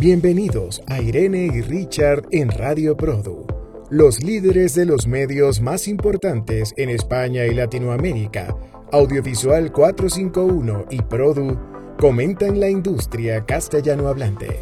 Bienvenidos a Irene y Richard en Radio Produ, los líderes de los medios más importantes en España y Latinoamérica. Audiovisual 451 y Produ comentan la industria castellano hablante.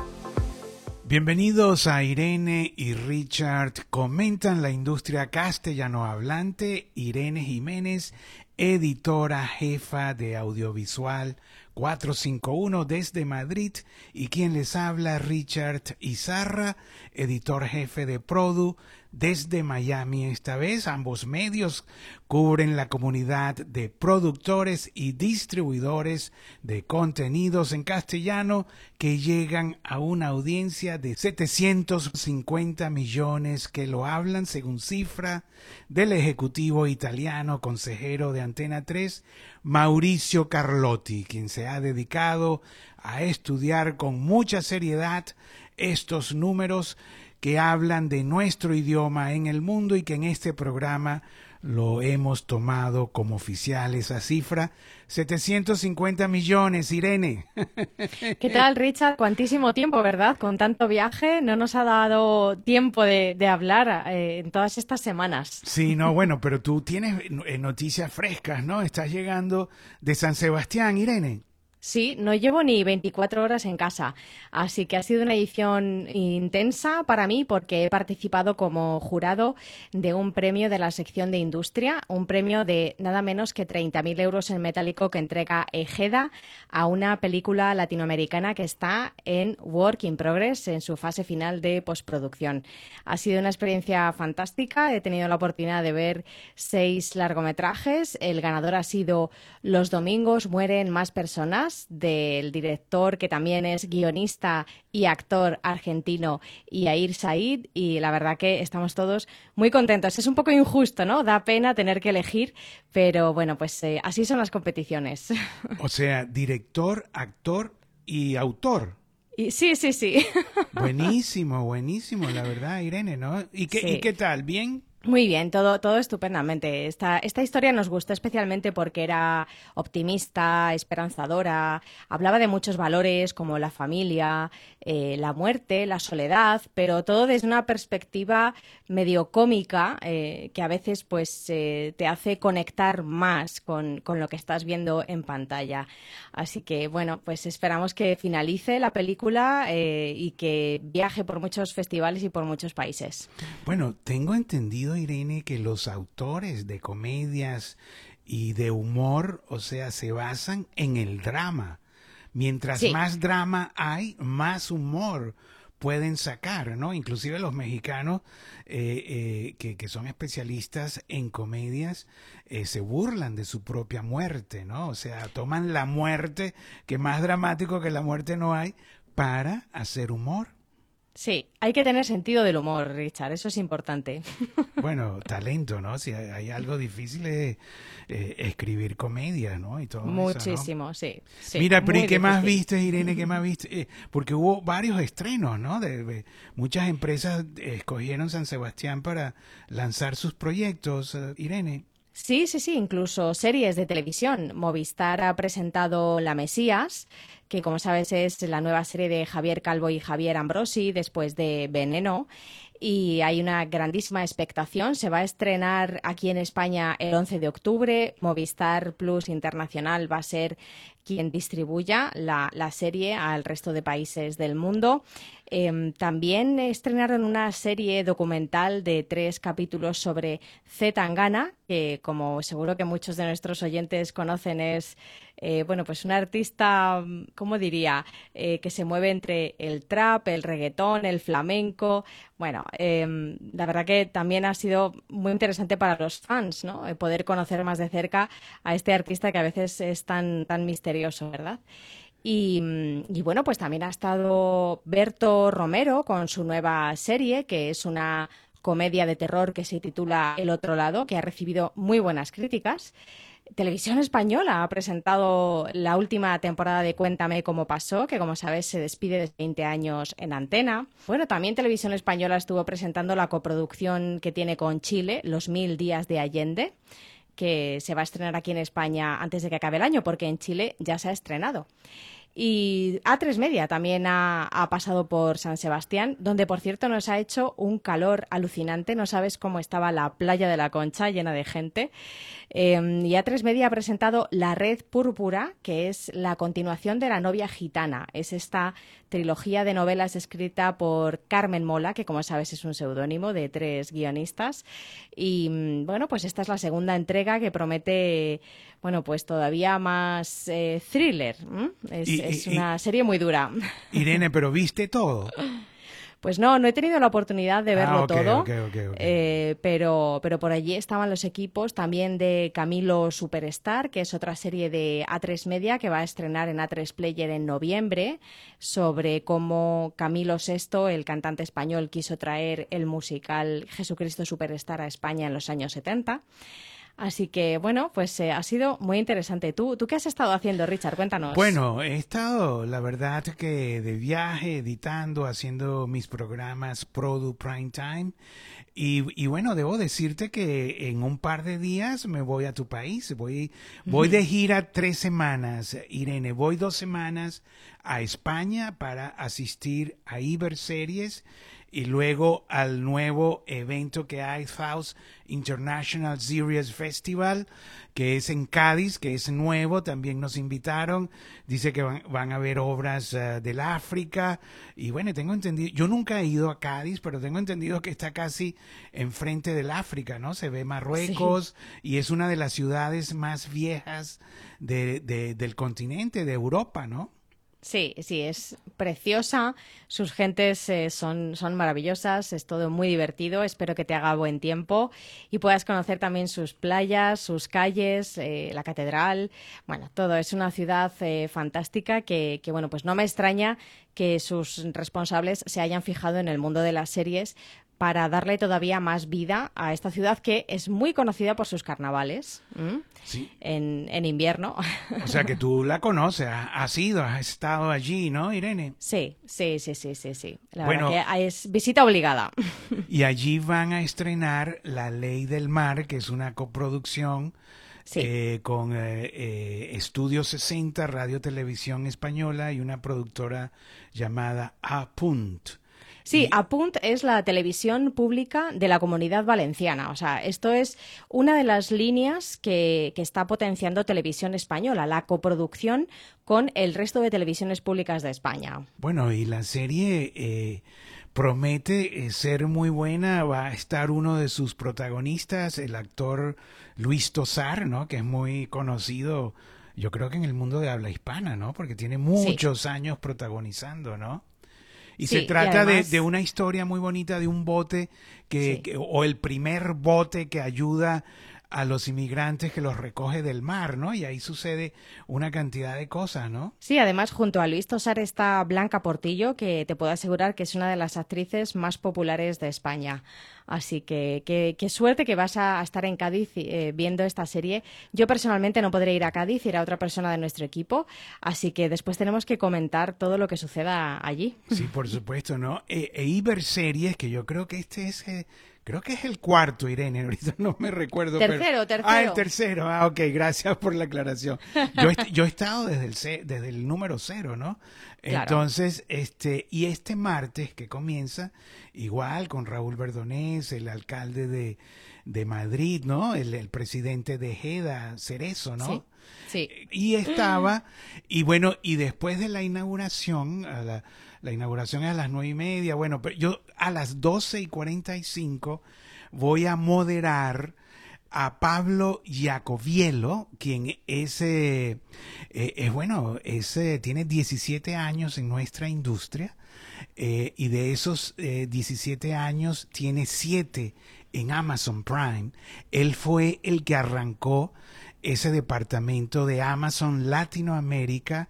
Bienvenidos a Irene y Richard comentan la industria castellano hablante. Irene Jiménez, editora jefa de audiovisual 451 desde Madrid. Y quien les habla Richard Izarra, editor jefe de Produ desde Miami. Esta vez ambos medios cubren la comunidad de productores y distribuidores de contenidos en castellano que llegan a una audiencia de 750 millones que lo hablan según cifra del ejecutivo italiano consejero de Antena 3, Mauricio Carlotti, quien se ha dedicado a estudiar con mucha seriedad estos números que hablan de nuestro idioma en el mundo y que en este programa lo hemos tomado como oficial esa cifra. 750 millones, Irene. ¿Qué tal, Richard? Cuantísimo tiempo, ¿verdad? Con tanto viaje no nos ha dado tiempo de, hablar eh, en todas estas semanas. Sí, no, bueno, pero tú tienes eh, noticias frescas, ¿no? Estás llegando de San Sebastián, Irene. Sí, no llevo ni 24 horas en casa, así que ha sido una edición intensa para mí porque he participado como jurado de un premio de la sección de industria, un premio de nada menos que 30.000 euros en metálico que entrega Ejeda a una película latinoamericana que está en Work in Progress, en su fase final de postproducción. Ha sido una experiencia fantástica, he tenido la oportunidad de ver seis largometrajes, el ganador ha sido Los domingos mueren más personas, del director que también es guionista y actor argentino Yair Said y la verdad que estamos todos muy contentos. Es un poco injusto, ¿no? Da pena tener que elegir, pero bueno, pues eh, así son las competiciones. O sea, director, actor y autor. Y, sí, sí, sí. Buenísimo, buenísimo, la verdad, Irene, ¿no? ¿Y qué, ¿y qué tal? ¿Bien? Muy bien, todo, todo estupendamente. Esta, esta historia nos gustó especialmente porque era optimista, esperanzadora, hablaba de muchos valores como la familia, eh, la muerte, la soledad, pero todo desde una perspectiva medio cómica eh, que a veces pues eh, te hace conectar más con, con, lo que estás viendo en pantalla. Así que bueno, pues esperamos que finalice la película y que viaje por muchos festivales y por muchos países. Bueno, tengo entendido Irene, que los autores de comedias y de humor, o sea, se basan en el drama. Mientras más drama hay, más humor pueden sacar, ¿no? Inclusive los mexicanos eh, eh, que, son especialistas en comedias eh, se burlan de su propia muerte, ¿no? O sea, toman la muerte, que más dramático que la muerte no hay, para hacer humor. Sí, hay que tener sentido del humor, Richard, eso es importante. Bueno, talento, ¿no? Si hay algo difícil es eh, escribir comedia, ¿no? Y todo Muchísimo, sí, sí, Mira, pero ¿y qué más viste, Irene? ¿Qué más viste? Eh, porque hubo varios estrenos, ¿no? De, muchas empresas escogieron San Sebastián para lanzar sus proyectos, eh, Irene. Sí, sí, sí, incluso series de televisión. Movistar ha presentado La Mesías, que como sabes es la nueva serie de Javier Calvo y Javier Ambrosi después de Veneno. Y hay una grandísima expectación. Se va a estrenar aquí en España el 11 de octubre. Movistar Plus Internacional va a ser quien distribuya la, la serie al resto de países del mundo. Em, también estrenaron una serie documental de tres capítulos sobre Z Tangana, que como seguro que muchos de nuestros oyentes conocen es eh, bueno, pues un artista, ¿cómo diría? Eh, que se mueve entre el trap, el reggaetón, el flamenco. Bueno, em, la verdad que también ha sido muy interesante para los fans, ¿no? Eh, poder conocer más de cerca a este artista que a veces es tan, tan misterioso, ¿verdad? Y, y, bueno, pues también ha estado Berto Romero con su nueva serie, que es una comedia de terror que se titula El otro lado, que ha recibido muy buenas críticas. Televisión Española ha presentado la última temporada de Cuéntame cómo pasó, que como sabes se despide de 20 años en antena. Bueno, también Televisión Española estuvo presentando la coproducción que tiene con Chile, Los Mil Días de Allende, que se va a estrenar aquí en España antes de que acabe el año, porque en Chile ya se ha estrenado. Y A3 Media también ha, pasado por San Sebastián, donde por cierto nos ha hecho un calor alucinante. No sabes cómo estaba la playa de la Concha llena de gente. Em, y A3 Media ha presentado La Red Púrpura, que es la continuación de La novia gitana. Es esta trilogía de novelas escrita por Carmen Mola, que como sabes es un seudónimo de tres guionistas. Y mm, bueno, pues esta es la segunda entrega que promete bueno, pues todavía más eh, thriller. Es, una serie muy dura. Irene, pero viste todo. Pues no, no he tenido la oportunidad de verlo ah, todo, eh, pero, pero por allí estaban los equipos también de Camilo Superstar, que es otra serie de A3 Media que va a estrenar en A3 Player en noviembre, sobre cómo Camilo VI, el cantante español, quiso traer el musical Jesucristo Superstar a España en los años 70. Así que, bueno, pues eh, ha sido muy interesante. ¿Tú, ¿Tú qué has estado haciendo, Richard? Cuéntanos. Bueno, he estado, la verdad, que de viaje, editando, haciendo mis programas Produ Prime Time. Y, y, bueno, debo decirte que en un par de días me voy a tu país. Voy, voy de gira tres semanas, Irene. Voy dos semanas a España para asistir a Iber Series y luego al nuevo evento que hay, Faust International Series Festival, que es en Cádiz, que es nuevo, también nos invitaron, dice que van, a haber obras uh, del África, y bueno, tengo entendido, yo nunca he ido a Cádiz, pero tengo entendido que está casi enfrente del África, ¿no? Se ve Marruecos y es una de las ciudades más viejas de, del continente, de Europa, ¿no? Sí, sí, es preciosa. Sus gentes eh, son, son maravillosas, es todo muy divertido. Espero que te haga buen tiempo y puedas conocer también sus playas, sus calles, eh, la catedral. Bueno, todo. Es una ciudad eh, fantástica que, que, bueno, pues no me extraña que sus responsables se hayan fijado en el mundo de las series para darle todavía más vida a esta ciudad que es muy conocida por sus carnavales en, invierno. O sea que tú la conoces, has ido, has estado allí, ¿no, Irene? Sí, sí, sí, sí, sí, sí. La bueno, verdad que es visita obligada. Y allí van a estrenar La Ley del Mar, que es una coproducción eh, con eh, eh, Estudio 60, Radio Televisión Española y una productora llamada Apunt. Sí, Apunt es la televisión pública de la comunidad valenciana. O sea, esto es una de las líneas que, está potenciando Televisión Española, la coproducción con el resto de televisiones públicas de España. Bueno, y la serie eh, promete eh, ser muy buena. Va a estar uno de sus protagonistas, el actor Luis Tosar, ¿no? Que es muy conocido, yo creo que en el mundo de habla hispana, ¿no? Porque tiene muchos años protagonizando, ¿no? Y se trata de, una historia muy bonita de un bote que, o el primer bote que ayuda a los inmigrantes que los recoge del mar, ¿no? Y ahí sucede una cantidad de cosas, ¿no? Sí, además junto a Luis Tosar está Blanca Portillo, que te puedo asegurar que es una de las actrices más populares de España. Así que qué suerte que vas a, estar en Cádiz eh, viendo esta serie. Yo personalmente no podré ir a Cádiz, irá otra persona de nuestro equipo, así que después tenemos que comentar todo lo que suceda allí. Sí, por supuesto, ¿no? E, e Iber Series, que yo creo que este es... Eh, Creo que es el cuarto, Irene, ahorita no me recuerdo. Tercero, tercero. Ah, el tercero. Ah, ok, gracias por la aclaración. Yo, yo he estado desde el, desde el número cero, ¿no? Entonces, este, y este martes que comienza, igual con Raúl Verdonés, el alcalde de, de Madrid, ¿no? El, el, presidente de JEDA, Cerezo, ¿no? Sí. Y estaba, y bueno, y después de la inauguración, la, inauguración es a las nueve y media. Bueno, pero yo a las doce y cuarenta y cinco voy a moderar a Pablo Jacobielo, quien es, eh, eh, es bueno, es, eh, tiene 17 años en nuestra industria y de esos 17 años tiene 7 en Amazon Prime. Él fue el que arrancó ese departamento de Amazon Latinoamérica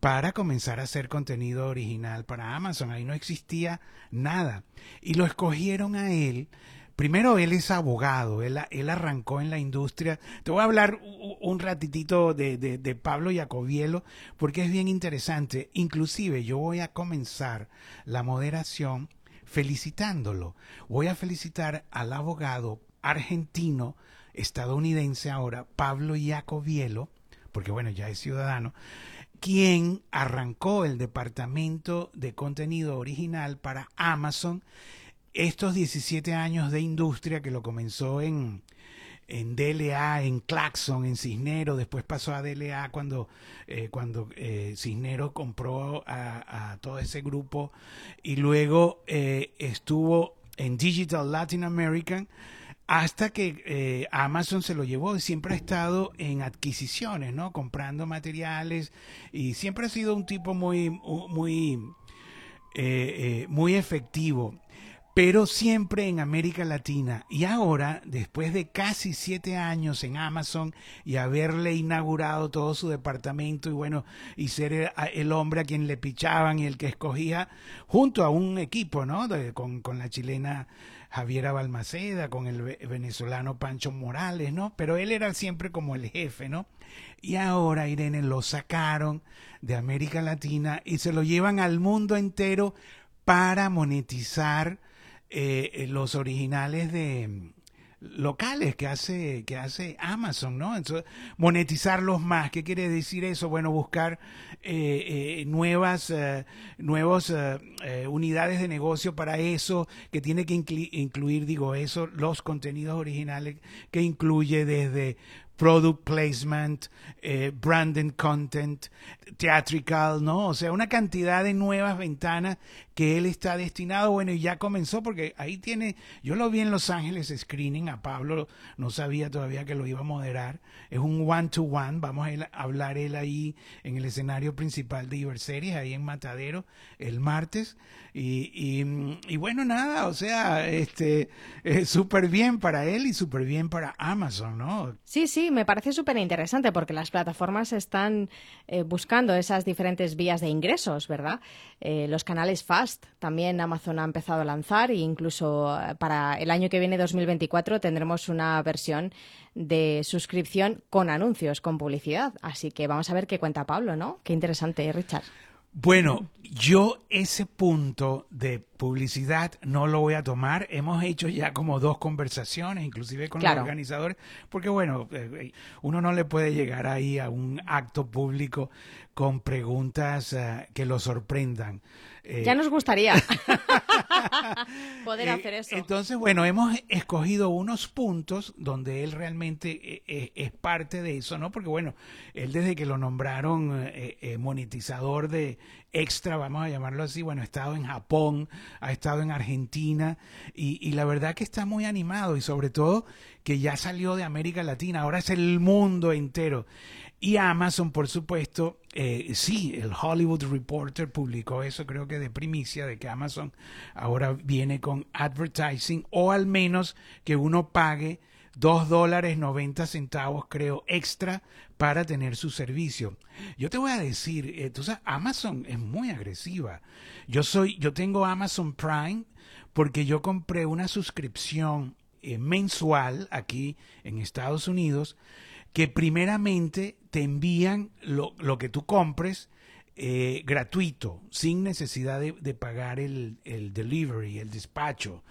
para comenzar a hacer contenido original para Amazon. Ahí no existía nada. Y lo escogieron a él. Primero, él es abogado, él, arrancó en la industria. Te voy a hablar un ratitito de, de, de Pablo Jacobielo, porque es bien interesante. Inclusive, yo voy a comenzar la moderación felicitándolo. Voy a felicitar al abogado argentino, estadounidense ahora, Pablo Jacobielo, porque bueno, ya es ciudadano, quien arrancó el departamento de contenido original para Amazon estos 17 años de industria que lo comenzó en, en DLA, en Claxon, en Cisnero, después pasó a DLA cuando, eh, cuando eh, Cisnero compró a, todo ese grupo y luego eh, estuvo en Digital Latin American hasta que Amazon se lo llevó y siempre ha estado en adquisiciones, ¿no? Comprando materiales y siempre ha sido un tipo muy, muy, muy efectivo pero siempre en América Latina. Y ahora, después de casi siete años en Amazon y haberle inaugurado todo su departamento y bueno, y ser el, hombre a quien le pichaban y el que escogía, junto a un equipo, ¿no? con, con la chilena Javiera Balmaceda, con el venezolano Pancho Morales, ¿no? Pero él era siempre como el jefe, ¿no? Y ahora, Irene, lo sacaron de América Latina y se lo llevan al mundo entero para monetizar eh, eh, los originales de locales que hace que hace Amazon, ¿no? Entonces, monetizarlos más. ¿Qué quiere decir eso? Bueno, buscar eh, nuevas nuevos unidades de negocio para eso que tiene que incluir, digo eso, los contenidos originales que incluye desde product placement, eh, branded content, theatrical, ¿no? O sea, una cantidad de nuevas ventanas que él está destinado, bueno, y ya comenzó porque ahí tiene, yo lo vi en Los Ángeles screening, a Pablo no sabía todavía que lo iba a moderar, es un one-to-one, vamos a, hablar él ahí en el escenario principal de Iberseries, ahí en Matadero, el martes, y, y, bueno, nada, o sea, este, súper bien para él y súper bien para Amazon, ¿no? Sí, sí, me parece súper interesante porque las plataformas están eh, buscando esas diferentes vías de ingresos, ¿verdad? Eh, los canales Fast también Amazon ha empezado a lanzar e incluso eh, para el año que viene, 2024, tendremos una versión de suscripción con anuncios, con publicidad. Así que vamos a ver qué cuenta Pablo, ¿no? Qué interesante, Richard. Bueno, yo ese punto de publicidad no lo voy a tomar. Hemos hecho ya como dos conversaciones, inclusive con los organizadores, porque bueno, eh, eh, uno no le puede llegar ahí a un acto público con preguntas eh, que lo sorprendan. Ya nos gustaría poder hacer eso. Entonces, bueno, hemos escogido unos puntos donde él realmente es parte de eso, ¿no? Porque bueno, él desde que lo nombraron monetizador de extra, vamos a llamarlo así, bueno, ha estado en Japón, ha estado en Argentina y, la verdad que está muy animado y sobre todo que ya salió de América Latina, ahora es el mundo entero. Y Amazon, por supuesto, eh, sí, el Hollywood Reporter publicó eso, creo que de primicia, de que Amazon ahora viene con advertising o al menos que uno pague dos dólares 90 centavos, creo, extra para tener su servicio. Yo te voy a decir, eh, tú sabes, Amazon es muy agresiva. Yo soy, yo tengo Amazon Prime porque yo compré una suscripción eh, mensual aquí en Estados Unidos que primeramente te envían lo, lo que tú compres eh, gratuito, sin necesidad de, de pagar el, el, delivery, el despacho.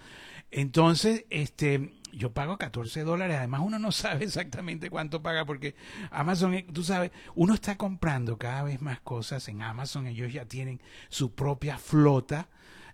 Entonces, este, yo pago 14 dólares, además uno no sabe exactamente cuánto paga porque Amazon, eh, tú sabes, uno está comprando cada vez más cosas en Amazon, ellos ya tienen su propia flota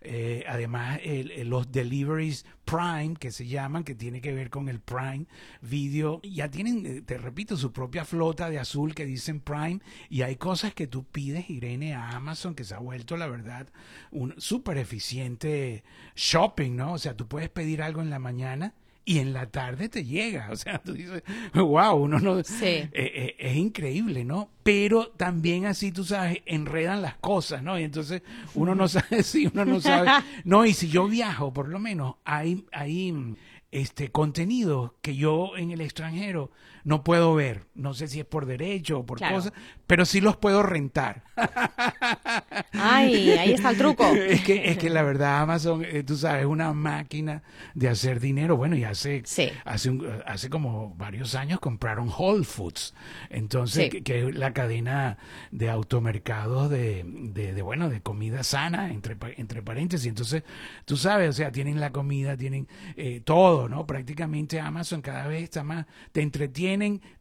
eh, además, los deliveries Prime, que se llaman, que tiene que ver con el Prime Video, ya tienen, eh, te repito, su propia flota de azul que dicen Prime. Y hay cosas que tú pides, Irene, a Amazon, que se ha vuelto, la verdad, un súper eficiente shopping, ¿no? O sea, tú puedes pedir algo en la mañana y en la tarde te llega. O sea, tú dices, wow, uno no... Eh, eh, es increíble, ¿no? Pero también así, tú sabes, enredan las cosas, ¿no? Y entonces uno no sabe si uno no sabe. No, y si yo viajo, por lo menos, hay, hay este contenido que yo en el extranjero no puedo ver. No sé si es por derecho o por cosas, pero sí los puedo rentar. Ay, ahí está el truco. Es que, es que la verdad Amazon, eh, tú sabes, es una máquina de hacer dinero. Bueno, y hace, hace, hace como varios años compraron Whole Foods. Entonces, que, es la cadena de automercados de, de, bueno, de comida sana, entre, entre paréntesis. Entonces, tú sabes, o sea, tienen la comida, tienen eh, todo ¿no? Prácticamente Amazon cada vez está más, te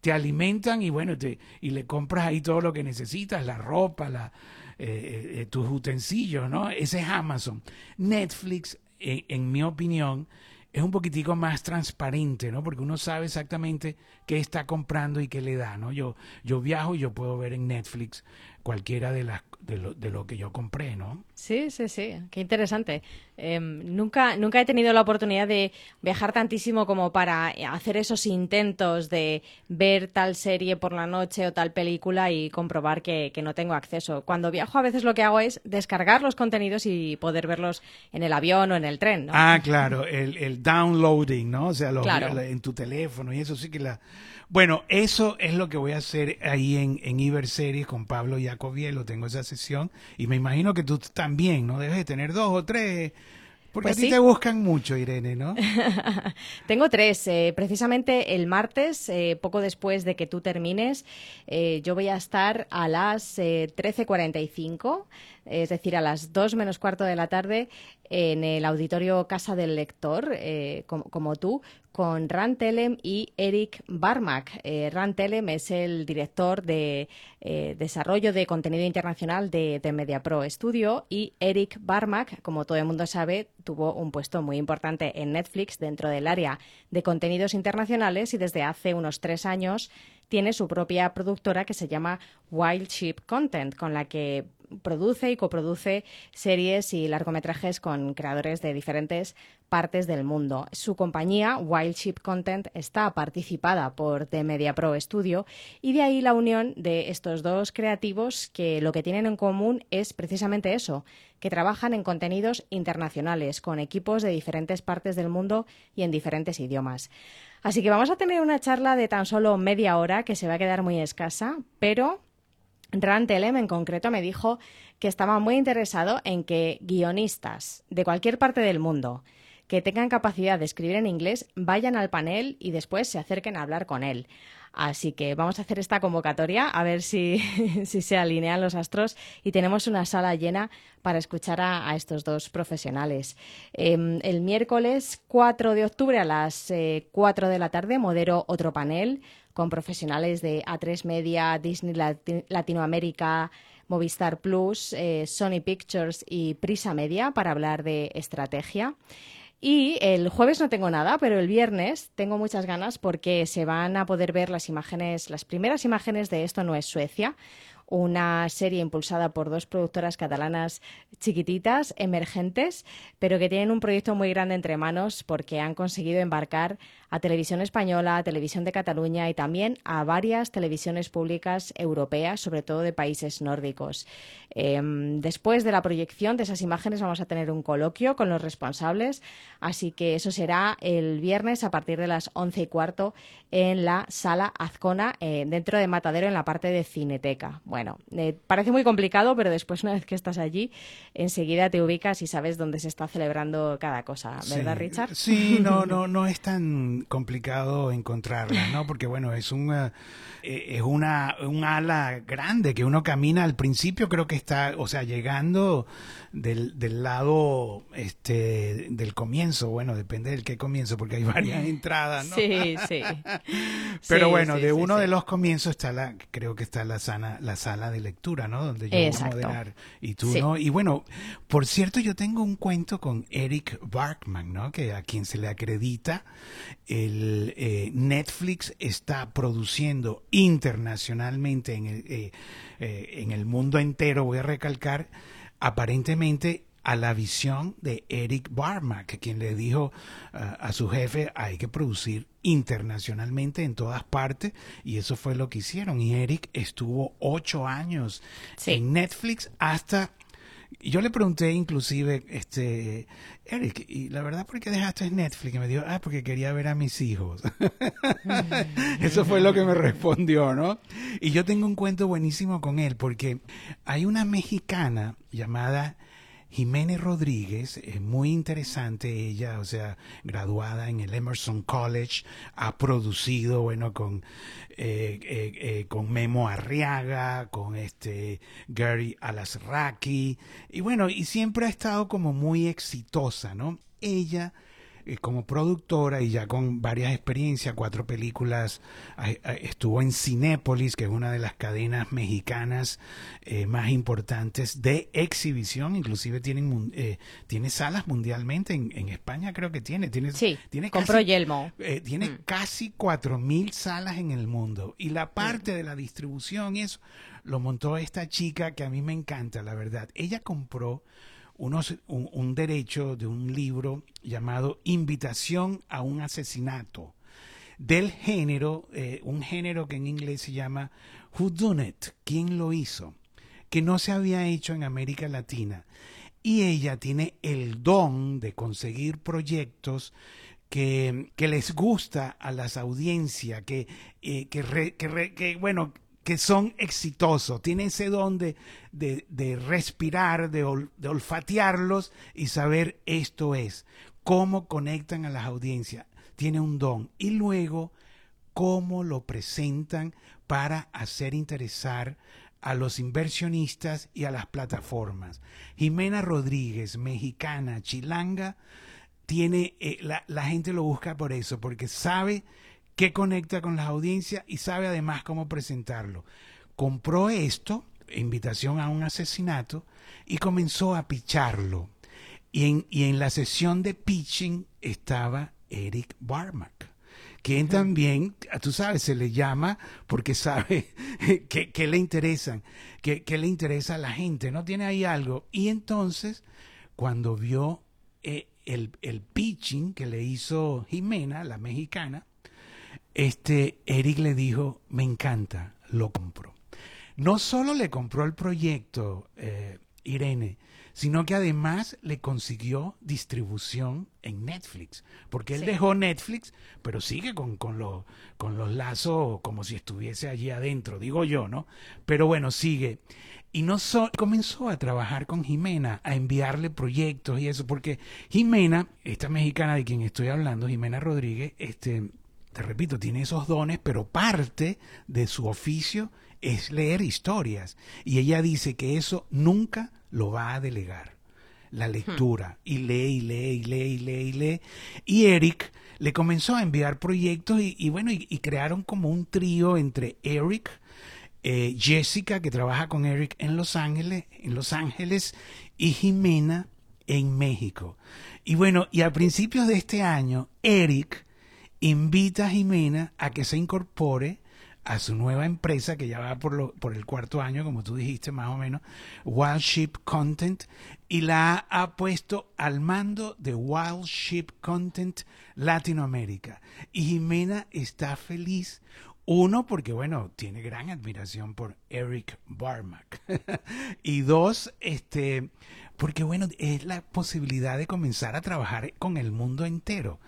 te alimentan y bueno, te, y le compras ahí todo lo que necesitas, la ropa, la, eh, eh, eh, tus utensilios, ¿no? Ese es Amazon. Netflix, en mi opinión, es un poquitico más transparente, ¿no? Porque uno sabe exactamente qué está comprando y qué le da, ¿no? Yo, yo viajo y yo puedo ver en Netflix cualquiera de las de lo, de lo que yo compré, ¿no? Sí, sí, sí, qué interesante. Em, nunca, nunca he tenido la oportunidad de viajar tantísimo como para hacer esos intentos de ver tal serie por la noche o tal película y comprobar que, no tengo acceso. Cuando viajo a veces lo que hago es descargar los contenidos y poder verlos en el avión o en el tren, ¿no? Ah, claro, el, el downloading, ¿no? O sea, en tu teléfono y eso sí que la... Bueno, eso es lo que voy a hacer ahí en, en Iberseries con Pablo Jacobielo. Tengo esa sesión y me imagino que tú también, ¿no? Debes de tener dos o tres. Porque pues a ti te buscan mucho, Irene, ¿no? Tengo tres. Eh, precisamente el martes, eh, poco después de que tú termines, eh, yo voy a estar a las 13.45 es decir, a las 2 menos cuarto de la tarde en el auditorio Casa del Lector, eh, como, tú, con Ran Telem y Eric Barmack. Eh, Ran Telem es el director de eh, desarrollo de contenido internacional de, de MediaPro Studio y Eric Barmack, como todo el mundo sabe, tuvo un puesto muy importante en Netflix dentro del área de contenidos internacionales y desde hace unos tres años tiene su propia productora que se llama Wild Sheep Content, con la que produce y coproduce series y largometrajes con creadores de diferentes partes del mundo. Su compañía, Wild Sheep Content, está participada por The Media Pro Studio y de ahí la unión de estos dos creativos que lo que tienen en común es precisamente eso, que trabajan en contenidos internacionales con equipos de diferentes partes del mundo y en diferentes idiomas. Así que vamos a tener una charla de tan solo media hora que se va a quedar muy escasa, pero Rand Telem en concreto me dijo que estaba muy interesado en que guionistas de cualquier parte del mundo que tengan capacidad de escribir en inglés vayan al panel y después se acerquen a hablar con él. Así que vamos a hacer esta convocatoria a ver si, se alinean los astros y tenemos una sala llena para escuchar a, estos dos profesionales. Em, el miércoles 4 de octubre a las 4 eh, de la tarde modero otro panel con profesionales de A3 Media, Disney Latinoamérica, Movistar Plus, eh, Sony Pictures y Prisa Media para hablar de estrategia. Y el jueves no tengo nada, pero el viernes tengo muchas ganas porque se van a poder ver las imágenes, las primeras imágenes de Esto no es Suecia, una serie impulsada por dos productoras catalanas chiquititas, emergentes, pero que tienen un proyecto muy grande entre manos porque han conseguido embarcar a Televisión Española, a Televisión de Cataluña y también a varias televisiones públicas europeas, sobre todo de países nórdicos. Em, después de la proyección de esas imágenes vamos a tener un coloquio con los responsables, así que eso será el viernes a partir de las once y cuarto en la sala Azcona, eh, dentro de Matadero, en la parte de Cineteca. Bueno, eh, parece muy complicado, pero después una vez que estás allí, enseguida te ubicas y sabes dónde se está celebrando cada cosa, ¿verdad, Richard? Sí, no, no, no es tan complicado encontrarla, ¿no? Porque bueno, es una eh, es una un ala grande que uno camina al principio creo que está, o sea, llegando del, del lado este del comienzo, bueno, depende del qué comienzo porque hay varias entradas, ¿no? Sí, sí. Pero bueno, de uno de los comienzos está la creo que está la sana la sala de lectura, ¿no? Donde yo voy a moderar y tú no. Y bueno, por cierto, yo tengo un cuento con Eric Barkman, ¿no? Que a quien se le acredita el eh, Netflix está produciendo internacionalmente en el, eh, eh, en el mundo entero, voy a recalcar, aparentemente a la visión de Eric Barmack, quien le dijo a su jefe hay que producir internacionalmente en todas partes y eso fue lo que hicieron. Y Eric estuvo ocho años en Netflix hasta yo le pregunté inclusive, este, Eric, y la verdad, ¿por qué dejaste Netflix? Y me dijo, ah, porque quería ver a mis hijos. Eso fue lo que me respondió, ¿no? Y yo tengo un cuento buenísimo con él, porque hay una mexicana llamada Jiménez Rodríguez, es muy interesante ella, o sea, graduada en el Emerson College, ha producido, bueno, con, eh, eh, eh, con Memo Arriaga, con este Gary Alasraki, y bueno, y siempre ha estado como muy exitosa, ¿no? Ella eh, como productora y ya con varias experiencias, cuatro películas, estuvo en Cinépolis, que es una de las cadenas mexicanas eh, más importantes de exhibición, inclusive tienen eh, tiene salas mundialmente, en, España creo que tiene, tiene, sí, tiene compró Yelmo. tiene mm. casi cuatro mil salas en el mundo y la parte de la distribución y eso lo montó esta chica que a mí me encanta, la verdad. Ella compró unos, un, derecho de un libro llamado Invitación a un asesinato del género, eh, un género que en inglés se llama Who Done It, ¿quién lo hizo? Que no se había hecho en América Latina. Y ella tiene el don de conseguir proyectos que, que les gusta a las audiencias, que, eh, que, que, bueno, que son exitosos, tienen ese don de, de, respirar, de, olfatearlos y saber esto es, cómo conectan a las audiencias, tiene un don. Y luego, cómo lo presentan para hacer interesar a los inversionistas y a las plataformas. Jimena Rodríguez, mexicana, chilanga, tiene, eh, la, la gente lo busca por eso, porque sabe que conecta con las audiencias y sabe además cómo presentarlo. Compró esto, invitación a un asesinato, y comenzó a picharlo. Y en, y en la sesión de pitching estaba Eric Barmack, quien también, tú sabes, se le llama porque sabe que, le interesan, que, le interesa a la gente, ¿no? Tiene ahí algo. Y entonces, cuando vio eh, el, el pitching que le hizo Jimena, la mexicana, este Eric le dijo, me encanta, lo compro. No solo le compró el proyecto, eh, Irene, sino que además le consiguió distribución en Netflix, porque él dejó Netflix, pero sigue con, con, con los lazos como si estuviese allí adentro, digo yo, ¿no? Pero bueno, sigue. Y no solo comenzó a trabajar con Jimena, a enviarle proyectos y eso, porque Jimena, esta mexicana de quien estoy hablando, Jimena Rodríguez, este, te repito, tiene esos dones, pero parte de su oficio es leer historias. Y ella dice que eso nunca lo va a delegar, la lectura. Y lee y lee y lee y lee y lee. Y Eric le comenzó a enviar proyectos y, bueno, y, crearon como un trío entre Eric, eh, Jessica, que trabaja con Eric en Los Ángeles, en Los Ángeles, y Jimena en México. Y bueno, y a principios de este año, Eric invita a Jimena a que se incorpore a su nueva empresa que ya va por, lo, por el cuarto año, como tú dijiste más o menos, Wild Ship Content, y la ha puesto al mando de Wild Ship Content Latinoamérica. Y Jimena está feliz. Uno, porque bueno, tiene gran admiración por Eric Barmack. y dos, este, porque bueno, es la posibilidad de comenzar a trabajar con el mundo entero.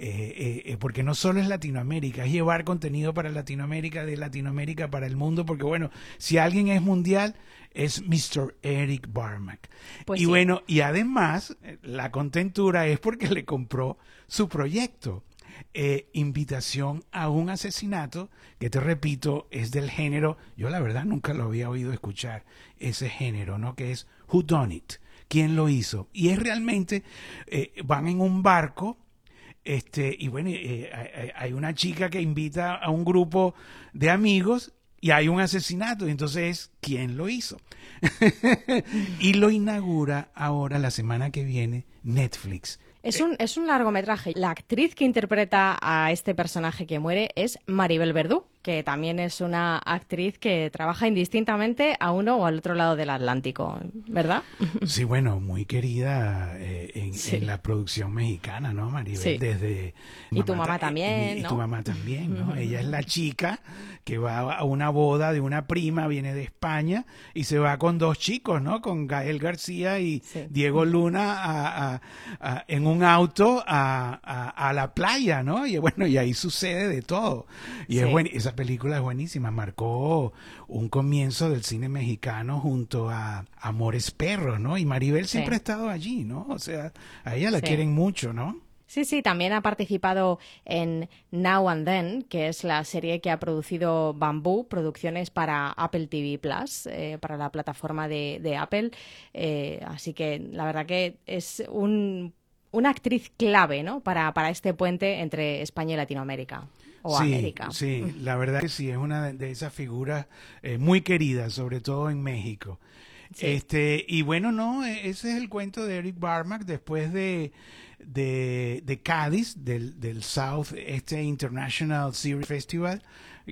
Eh, eh, porque no solo es Latinoamérica, es llevar contenido para Latinoamérica, de Latinoamérica para el mundo, porque bueno, si alguien es mundial, es Mr. Eric Barmack. Pues y bueno, y además, la contentura es porque le compró su proyecto. Eh, invitación a un asesinato que te repito es del género yo la verdad nunca lo había oído escuchar ese género no que es who done it quién lo hizo y es realmente van en un barco este, y bueno, eh, hay una chica que invita a un grupo de amigos y hay un asesinato, entonces, ¿quién lo hizo? y lo inaugura ahora, la semana que viene, Netflix. Es un, es un largometraje. La actriz que interpreta a este personaje que muere es Maribel Verdú, que también es una actriz que trabaja indistintamente a uno o al otro lado del Atlántico, ¿verdad? Sí, bueno, muy querida eh, en, la producción mexicana, ¿no, Maribel? Desde y tu mamá también, y, tu mamá también, ¿no? Ella es la chica que va a una boda de una prima, viene de España y se va con dos chicos, ¿no? Con Gael García y Diego Luna en un auto a, la playa, ¿no? Y bueno, y ahí sucede de todo. Y es bueno, esa película es buenísima, marcó un comienzo del cine mexicano junto a Amores Perros, ¿no? Y Maribel siempre ha estado allí, ¿no? O sea, a ella la quieren mucho, ¿no? Sí, sí, también ha participado en Now and Then, que es la serie que ha producido Bamboo, producciones para Apple TV Plus, eh, para la plataforma de, Apple. Eh, así que la verdad que es un una actriz clave, ¿no? Para, para este puente entre España y Latinoamérica. O sí, América. Sí, la verdad que sí, es una de esas figuras eh, muy queridas, sobre todo en México. Este, y bueno, no, e, ese es el cuento de Eric Barmack después de, de, de Cádiz, del, del South este International Series Festival,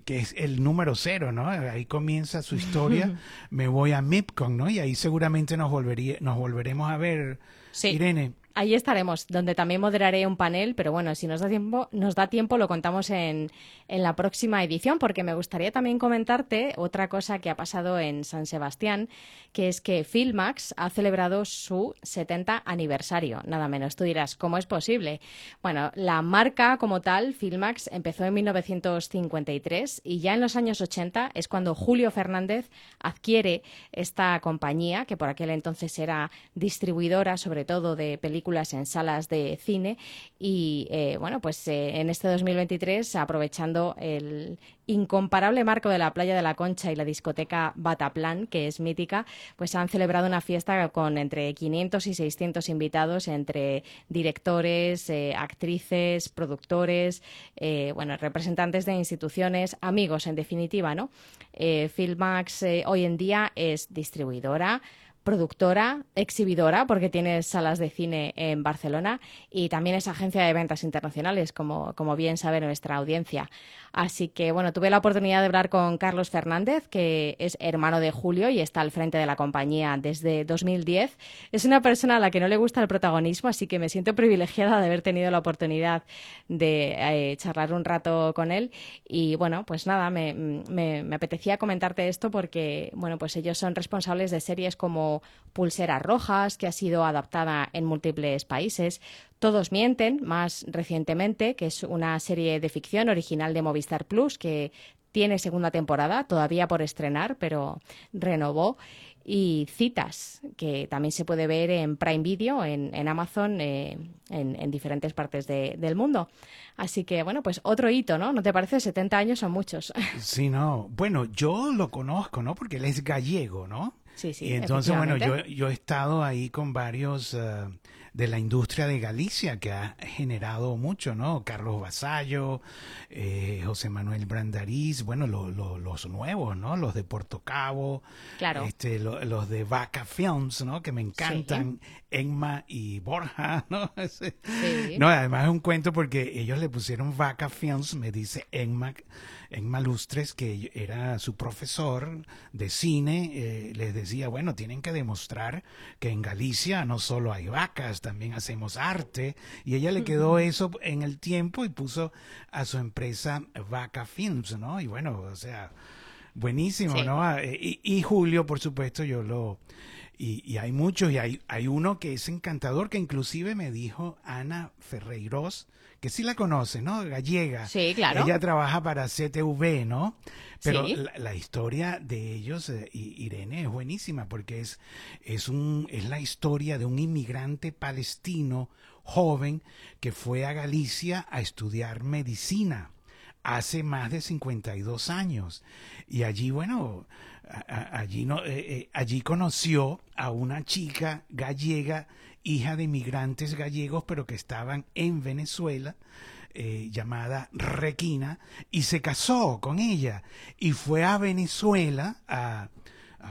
que es el número cero, ¿no? Ahí comienza su historia. Me voy a MIPCON, ¿no? Y ahí seguramente nos, volvería, nos volveremos a ver, Irene. Ahí estaremos, donde también moderaré un panel, pero bueno, si nos da tiempo, nos da tiempo lo contamos en, en, la próxima edición, porque me gustaría también comentarte otra cosa que ha pasado en San Sebastián, que es que Filmax ha celebrado su 70 aniversario, nada menos. Tú dirás, ¿cómo es posible? Bueno, la marca como tal, Filmax, empezó en 1953 y ya en los años 80 es cuando Julio Fernández adquiere esta compañía, que por aquel entonces era distribuidora sobre todo de películas en salas de cine y eh, bueno, pues eh, en este 2023 aprovechando el incomparable marco de la playa de la Concha y la discoteca Bataplan, que es mítica, pues han celebrado una fiesta con entre 500 y 600 invitados entre directores, eh, actrices, productores, bueno, representantes de instituciones, amigos en definitiva, ¿no? Filmax hoy en día es distribuidora, productora, exhibidora, porque tiene salas de cine en Barcelona y también es agencia de ventas internacionales, como, como bien sabe nuestra audiencia. Así que, bueno, tuve la oportunidad de hablar con Carlos Fernández, que es hermano de Julio y está al frente de la compañía desde 2010. Es una persona a la que no le gusta el protagonismo, así que me siento privilegiada de haber tenido la oportunidad de eh, charlar un rato con él. Y bueno, pues nada, me, me, me apetecía comentarte esto porque, bueno, pues ellos son responsables de series como Pulseras Rojas, que ha sido adaptada en múltiples países, todos mienten, más recientemente, que es una serie de ficción original de Movistar Plus que tiene segunda temporada, todavía por estrenar, pero renovó. Y Citas, que también se puede ver en Prime Video, en, Amazon, eh, en, diferentes partes del mundo. Así que, bueno, pues otro hito, ¿no? ¿No te parece? 70 años son muchos. Sí, no. Bueno, yo lo conozco, ¿no? Porque él es gallego, ¿no? Sí, sí. Y entonces, bueno, yo, yo he estado ahí con varios... Eh, de la industria de Galicia, que ha generado mucho, ¿no? Carlos Vasallo, eh, José Manuel Brandariz, bueno, los nuevos, ¿no? Los de Puerto Cabo, claro. este, los de Vaca Films, ¿no? Que me encantan, Enma y Borja, ¿no? No, además es un cuento porque ellos le pusieron Vaca Films, me dice Enma en Malustres, que era su profesor de cine, eh, les decía, bueno, tienen que demostrar que en Galicia no solo hay vacas, también hacemos arte. Y ella le quedó eso en el tiempo y puso a su empresa Vaca Films, ¿no? Y bueno, o sea, buenísimo, ¿no? Ah, y, y, Julio, por supuesto, yo lo... Y, y, hay muchos, y hay, hay uno que es encantador, que inclusive me dijo Ana Ferreiros, que sí la conoce, ¿no? Gallega. Sí, claro. Ella trabaja para CTV, ¿no? Pero la, historia de ellos, eh, Irene, es buenísima porque es, es, un, es la historia de un inmigrante palestino joven que fue a Galicia a estudiar medicina hace más de 52 años. Y allí, bueno, allí, no, eh, eh, allí conoció a una chica gallega hija de inmigrantes gallegos, pero que estaban en Venezuela, eh, llamada Requina, y se casó con ella y fue a Venezuela a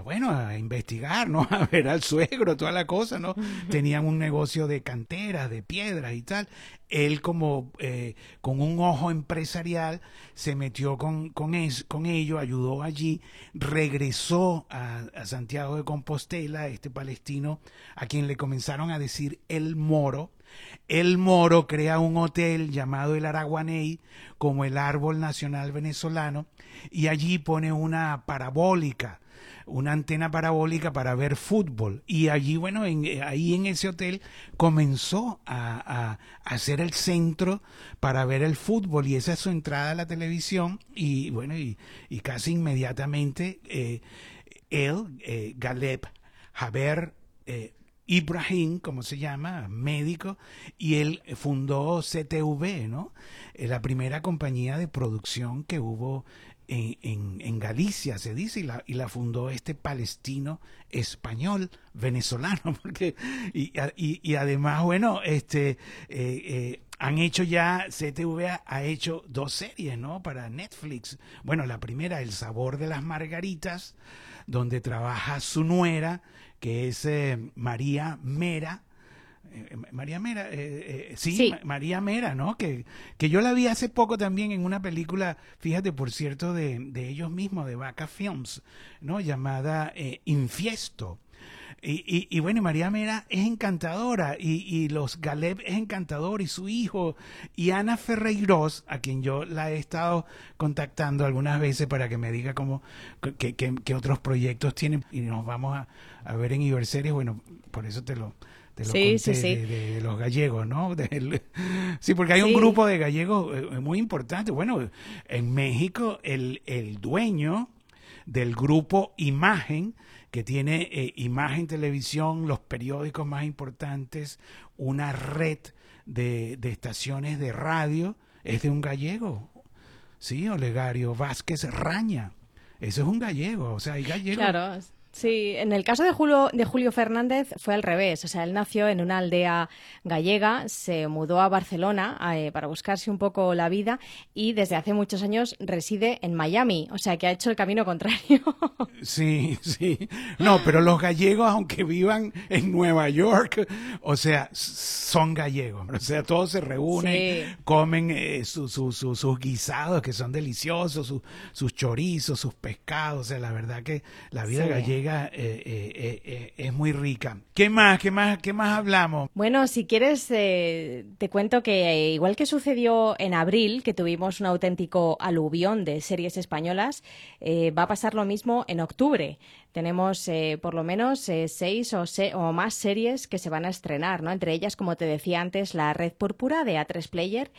bueno, a investigar, ¿no? A ver al suegro, toda la cosa, ¿no? Tenían un negocio de canteras, de piedras y tal. Él como eh, con un ojo empresarial se metió con, con, es, con ello, ayudó allí, regresó a, a, Santiago de Compostela, este palestino, a quien le comenzaron a decir el moro. El moro crea un hotel llamado el Araguaney como el árbol nacional venezolano y allí pone una parabólica una antena parabólica para ver fútbol. Y allí, bueno, en, eh, ahí en ese hotel comenzó a, hacer el centro para ver el fútbol y esa es su entrada a la televisión y bueno, y, casi inmediatamente eh, él, eh, Galeb, Jaber, Ibrahim, como se llama, médico, y él fundó CTV, ¿no? La primera compañía de producción que hubo en, Galicia, se dice, y la, y la, fundó este palestino español venezolano, porque, y, y, además, bueno, este, eh, eh, han hecho ya, CTV ha hecho dos series, ¿no? Para Netflix. Bueno, la primera, El sabor de las margaritas, donde trabaja su nuera, que es eh, María Mera, eh, María Mera, eh, sí, María Mera, ¿no? Que, que yo la vi hace poco también en una película, fíjate, por cierto, de, de ellos mismos, de Vaca Films, ¿no? Llamada Infiesto. Y, y, bueno, María Mera es encantadora y, y, los Galeb es encantador y su hijo y Ana Ferreiros, a quien yo la he estado contactando algunas veces para que me diga cómo, qué, otros proyectos tienen y nos vamos a, a ver en Iberseries, bueno, por eso te lo, de, sí, sí, sí. De, los gallegos, ¿no? sí, porque hay un grupo de gallegos eh, muy importante. Bueno, en México el, el dueño del grupo Imagen, que tiene eh, Imagen Televisión, los periódicos más importantes, una red de, de estaciones de radio, es de un gallego. Sí, Olegario Vázquez Raña. Eso es un gallego, o sea, hay gallegos. Claro, Sí, en el caso de Julio, de Julio Fernández fue al revés. O sea, él nació en una aldea gallega, se mudó a Barcelona eh, para buscarse un poco la vida y desde hace muchos años reside en Miami. O sea, que ha hecho el camino contrario. Sí, sí. No, pero los gallegos, aunque vivan en Nueva York, o sea, son gallegos. O sea, todos se reúnen, comen eh, sus guisados que son deliciosos, sus chorizos, sus pescados. O sea, la verdad que la vida gallega eh, eh, eh, es muy rica. ¿Qué más? ¿Qué más? ¿Qué más hablamos? Bueno, si quieres, te cuento que igual que sucedió en abril, que tuvimos un auténtico aluvión de series españolas, va a pasar lo mismo en octubre. Tenemos por lo menos seis o, o, más series que se van a estrenar, ¿no? Entre ellas, como te decía antes, la Red Púrpura de A3 Player.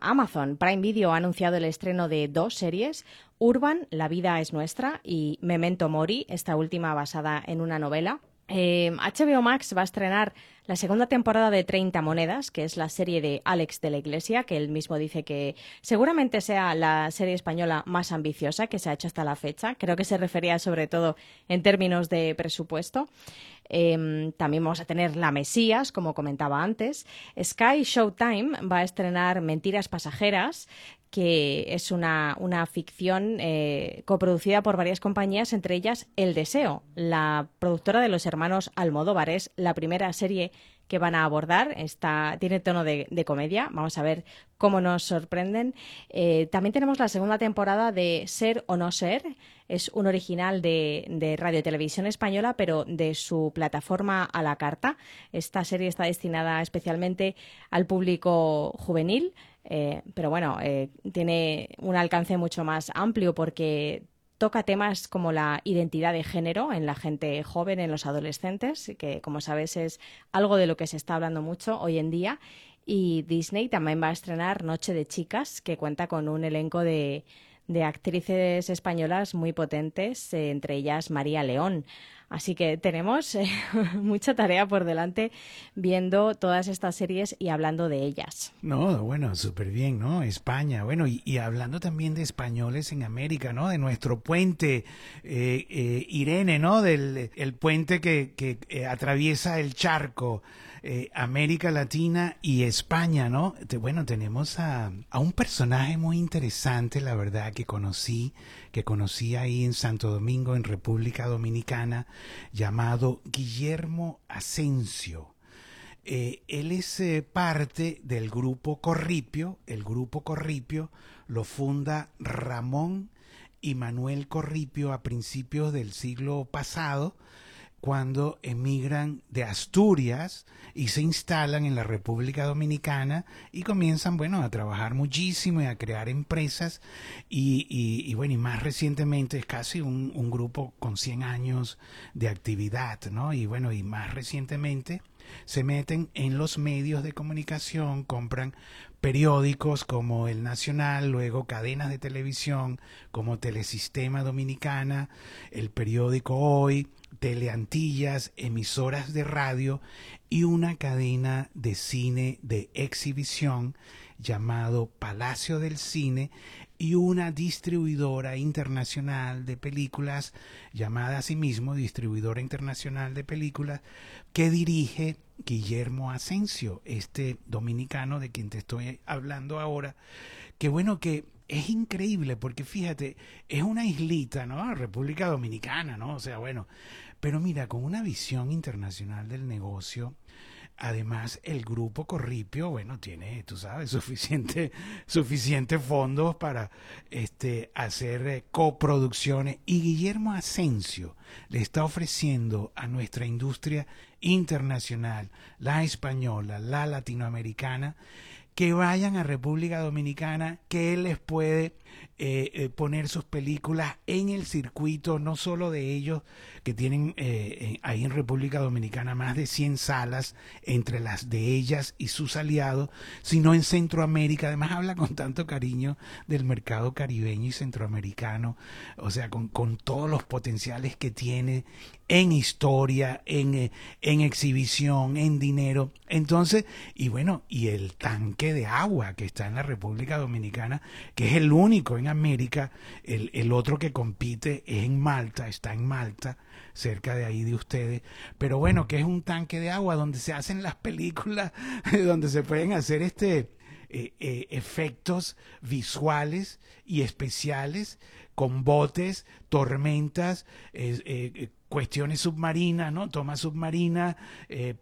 Amazon Prime Video ha anunciado el estreno de dos series, Urban, La vida es nuestra, y Memento Mori, esta última basada en una novela. HBO eh, Max va a estrenar la segunda temporada de 30 Monedas, que es la serie de Alex de la Iglesia, que él mismo dice que seguramente sea la serie española más ambiciosa que se ha hecho hasta la fecha. Creo que se refería sobre todo en términos de presupuesto. Em, también vamos a tener La Mesías, como comentaba antes. Sky Showtime va a estrenar Mentiras Pasajeras, que es una, ficción eh, coproducida por varias compañías, entre ellas El Deseo, la productora de los hermanos Almodóvar. Es la primera serie que van a abordar. Está, tiene tono de, comedia. Vamos a ver cómo nos sorprenden. Eh, también tenemos la segunda temporada de Ser o No Ser. Es un original de, de Radio Televisión Española, pero de su plataforma a la carta. Esta serie está destinada especialmente al público juvenil. Eh, pero bueno, eh, tiene un alcance mucho más amplio porque toca temas como la identidad de género en la gente joven, en los adolescentes, que como sabes es algo de lo que se está hablando mucho hoy en día. Y Disney también va a estrenar Noche de Chicas, que cuenta con un elenco de, de actrices españolas muy potentes, eh, entre ellas María León. Así que tenemos eh, mucha tarea por delante viendo todas estas series y hablando de ellas. No, bueno, súper bien, ¿no? España, bueno, y, hablando también de españoles en América, ¿no? De nuestro puente, eh, Irene, ¿no? Del el puente que, que atraviesa el charco. Eh, América Latina y España, ¿no? bueno, tenemos a, un personaje muy interesante, la verdad, que conocí, que conocí ahí en Santo Domingo, en República Dominicana, llamado Guillermo Asensio. Eh, él es eh, parte del grupo Corripio, el grupo Corripio lo funda Ramón y Manuel Corripio a principios del siglo pasado, cuando emigran de Asturias y se instalan en la República Dominicana y comienzan, bueno, a trabajar muchísimo y a crear empresas y, bueno, y más recientemente es casi un, un, grupo con 100 años de actividad, ¿no? Y bueno, y más recientemente se meten en los medios de comunicación, compran periódicos como El Nacional, luego cadenas de televisión como Telesistema Dominicana, el periódico Hoy, teleantillas, emisoras de radio y una cadena de cine de exhibición llamado Palacio del Cine y una distribuidora internacional de películas llamada asimismo Distribuidora Internacional de Películas que dirige Guillermo Asensio, este dominicano de quien te estoy hablando ahora, que bueno que es increíble porque fíjate, es una islita, ¿no? República Dominicana, ¿no? O sea, bueno, pero mira, con una visión internacional del negocio, Además, el grupo Corripio, bueno, tiene, tú sabes, suficiente, suficiente fondos para este, hacer eh, coproducciones. Y Guillermo Asensio le está ofreciendo a nuestra industria internacional, la española, la latinoamericana, que vayan a República Dominicana, que él les puede eh, eh, poner sus películas en el circuito, no solo de ellos, que tienen eh, ahí en República Dominicana más de 100 salas entre las de ellas y sus aliados, sino en Centroamérica. Además habla con tanto cariño del mercado caribeño y centroamericano, o sea, con, con todos los potenciales que tiene en historia, en, en exhibición, en dinero. Entonces, y bueno, y el tanque de agua que está en la República Dominicana, que es el único en América, el, el otro que compite es en Malta, está en Malta, cerca de ahí de ustedes, pero bueno, que es un tanque de agua donde se hacen las películas, donde se pueden hacer este eh, eh, efectos visuales y especiales con botes, tormentas, eh, cuestiones submarinas, ¿no? Toma submarina,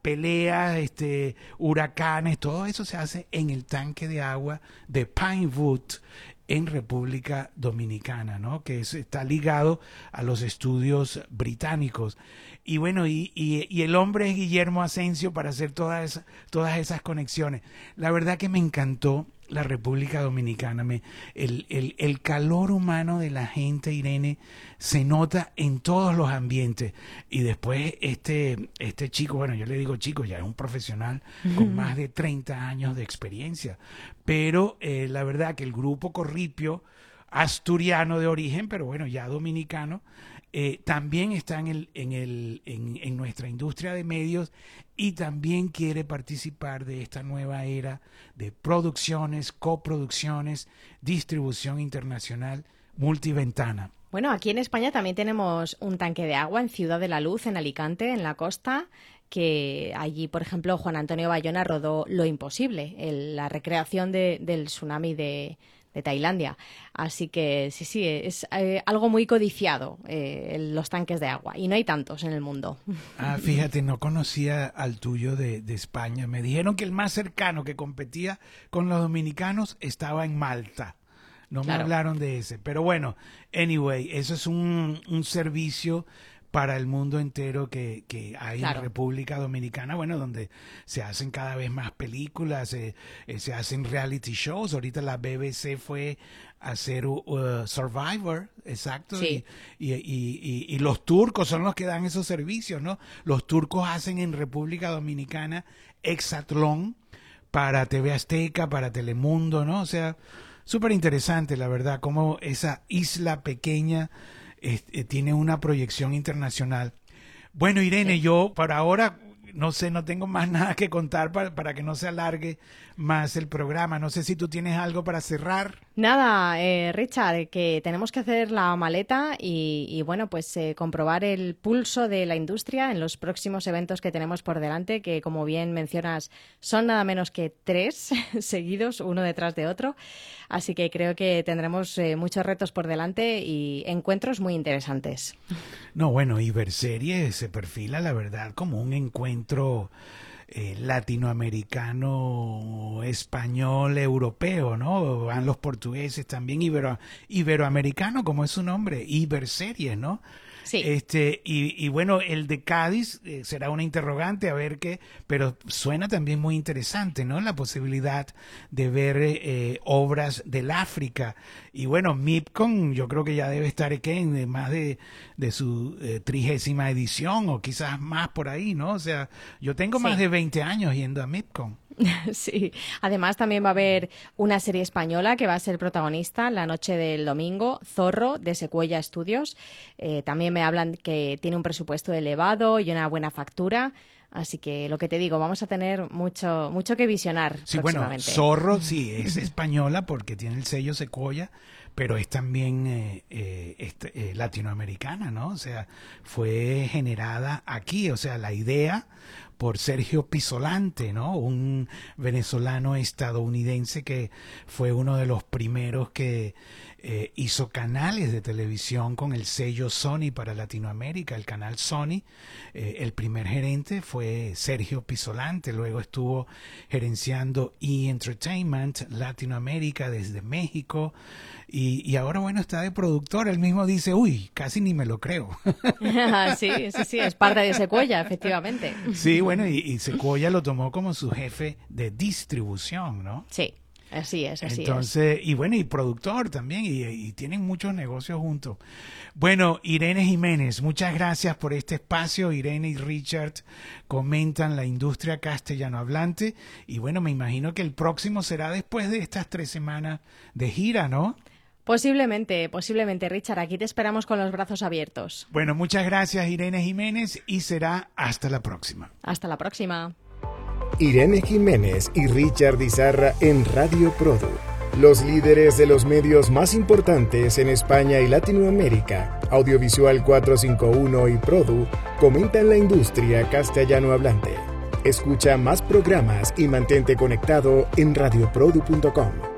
peleas, este, huracanes, todo eso se hace en el tanque de agua de Pinewood en República Dominicana, ¿no? que está ligado a los estudios británicos. Y bueno, y, y, el hombre es Guillermo Asensio para hacer todas, todas esas conexiones. La verdad que me encantó la República Dominicana. Me, el, el, el, calor humano de la gente, Irene, se nota en todos los ambientes. Y después este, este chico, bueno, yo le digo chico, ya es un profesional con más de 30 años de experiencia. Pero eh, la verdad que el grupo Corripio, asturiano de origen, pero bueno, ya dominicano, eh, también está en, el, en, el, en, en, nuestra industria de medios y también quiere participar de esta nueva era de producciones, coproducciones, distribución internacional multiventana. Bueno, aquí en España también tenemos un tanque de agua en Ciudad de la Luz, en Alicante, en la costa, que allí, por ejemplo, Juan Antonio Bayona rodó Lo Imposible, la recreación del tsunami de, de Tailandia. Así que sí, sí, es eh, algo muy codiciado eh, los tanques de agua y no hay tantos en el mundo. Ah, fíjate, no conocía al tuyo de, España. Me dijeron que el más cercano que competía con los dominicanos estaba en Malta. No me hablaron de ese. Pero bueno, anyway, eso es un, un servicio para el mundo entero que, que hay en República Dominicana, bueno, donde se hacen cada vez más películas, eh, eh, se hacen reality shows. Ahorita la BBC fue a hacer uh, Survivor, exacto, y, y, y, y, los turcos son los que dan esos servicios, ¿no? Los turcos hacen en República Dominicana Exatlón para TV Azteca, para Telemundo, ¿no? O sea, súper interesante, la verdad, como esa isla pequeña eh, tiene una proyección internacional. Bueno, Irene, yo para ahora no sé, no tengo más nada que contar para, para, que no se alargue más el programa. No sé si tú tienes algo para cerrar. Nada, eh, Richard, que tenemos que hacer la maleta y, bueno, pues eh, comprobar el pulso de la industria en los próximos eventos que tenemos por delante, que como bien mencionas son nada menos que tres seguidos, uno detrás de otro. Así que creo que tendremos eh, muchos retos por delante y encuentros muy interesantes. No, bueno, Iberserie se perfila, la verdad, como un encuentro eh, latinoamericano, español, europeo, ¿no? Van los portugueses también, ibero, iberoamericano, como es su nombre, Iberserie, ¿no? Sí. Este, y, y, bueno, el de Cádiz eh, será una interrogante, a ver qué, pero suena también muy interesante, ¿no? La posibilidad de ver eh, obras del África. Y bueno, MIPCON yo creo que ya debe estar aquí en más de, de su eh, trigésima edición o quizás más por ahí, ¿no? O sea, yo tengo más de 20 años yendo a MIPCON. Sí, además también va a haber una serie española que va a ser protagonista la noche del domingo, Zorro, de Secuella Estudios. Eh, también me hablan que tiene un presupuesto elevado y una buena factura. Así que lo que te digo, vamos a tener mucho, mucho que visionar. Sí, bueno, Zorro sí es española porque tiene el sello Secuoya, pero es también eh, eh, este, eh, latinoamericana, ¿no? O sea, fue generada aquí, o sea, la idea por Sergio Pisolante, ¿no? Un venezolano estadounidense que fue uno de los primeros que eh, hizo canales de televisión con el sello Sony para Latinoamérica, el canal Sony. Eh, el primer gerente fue Sergio Pisolante, luego estuvo gerenciando E Entertainment Latinoamérica desde México y, ahora, bueno, está de productor. Él mismo dice, uy, casi ni me lo creo. sí, sí, sí, es parte de Secuoya, efectivamente. Sí, bueno, y, y Secuoya lo tomó como su jefe de distribución, ¿no? Sí. Así es, así Entonces, y bueno, y productor también, y, tienen muchos negocios juntos. Bueno, Irene Jiménez, muchas gracias por este espacio. Irene y Richard comentan la industria castellano hablante, y bueno, me imagino que el próximo será después de estas tres semanas de gira, ¿no? Posiblemente, posiblemente, Richard. Aquí te esperamos con los brazos abiertos. Bueno, muchas gracias, Irene Jiménez, y será hasta la próxima. Hasta la próxima. Irene Jiménez y Richard Izarra en Radio Produ, los líderes de los medios más importantes en España y Latinoamérica, Audiovisual 451 y Produ, comentan la industria castellano hablante. Escucha más programas y mantente conectado en radioprodu.com.